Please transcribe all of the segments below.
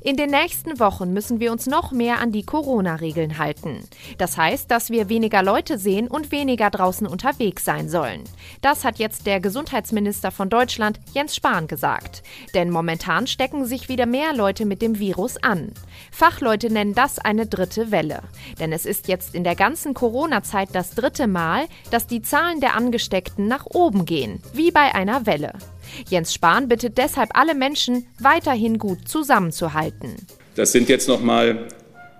In den nächsten Wochen müssen wir uns noch mehr an die Corona-Regeln halten. Das heißt, dass wir weniger Leute sehen und weniger draußen unterwegs sein sollen. Das hat jetzt der Gesundheitsminister von Deutschland, Jens Spahn, gesagt. Denn momentan stecken sich wieder mehr Leute mit dem Virus an. Fachleute nennen das eine dritte Welle. Denn es ist jetzt in der ganzen Corona-Zeit das dritte Mal, dass die Zahlen der Angesteckten nach oben gehen, wie bei einer Welle. Jens Spahn bittet deshalb alle Menschen, weiterhin gut zusammenzuhalten. Das sind jetzt noch mal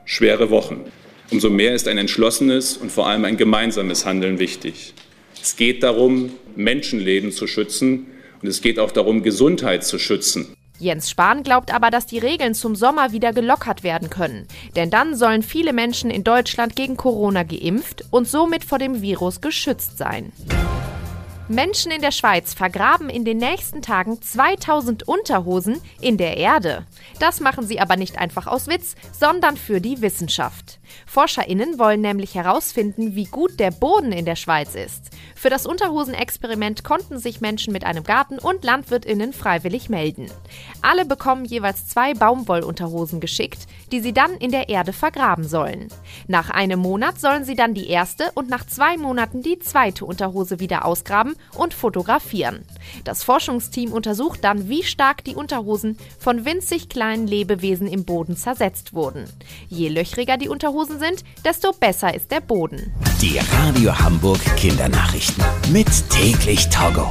schwere Wochen. Umso mehr ist ein entschlossenes und vor allem ein gemeinsames Handeln wichtig. Es geht darum, Menschenleben zu schützen und es geht auch darum, Gesundheit zu schützen. Jens Spahn glaubt aber, dass die Regeln zum Sommer wieder gelockert werden können. Denn dann sollen viele Menschen in Deutschland gegen Corona geimpft und somit vor dem Virus geschützt sein. Menschen in der Schweiz vergraben in den nächsten Tagen 2000 Unterhosen in der Erde. Das machen sie aber nicht einfach aus Witz, sondern für die Wissenschaft. ForscherInnen wollen nämlich herausfinden, wie gut der Boden in der Schweiz ist. Für das Unterhosenexperiment konnten sich Menschen mit einem Garten und LandwirtInnen freiwillig melden. Alle bekommen jeweils zwei Baumwollunterhosen geschickt, die sie dann in der Erde vergraben sollen. Nach einem Monat sollen sie dann die erste und nach zwei Monaten die zweite Unterhose wieder ausgraben und fotografieren. Das Forschungsteam untersucht dann, wie stark die Unterhosen von winzig kleinen Lebewesen im Boden zersetzt wurden. Je löchriger die Unterhosen sind, desto besser ist der Boden. Die Radio Hamburg Kindernachrichten. Mit täglich Togo.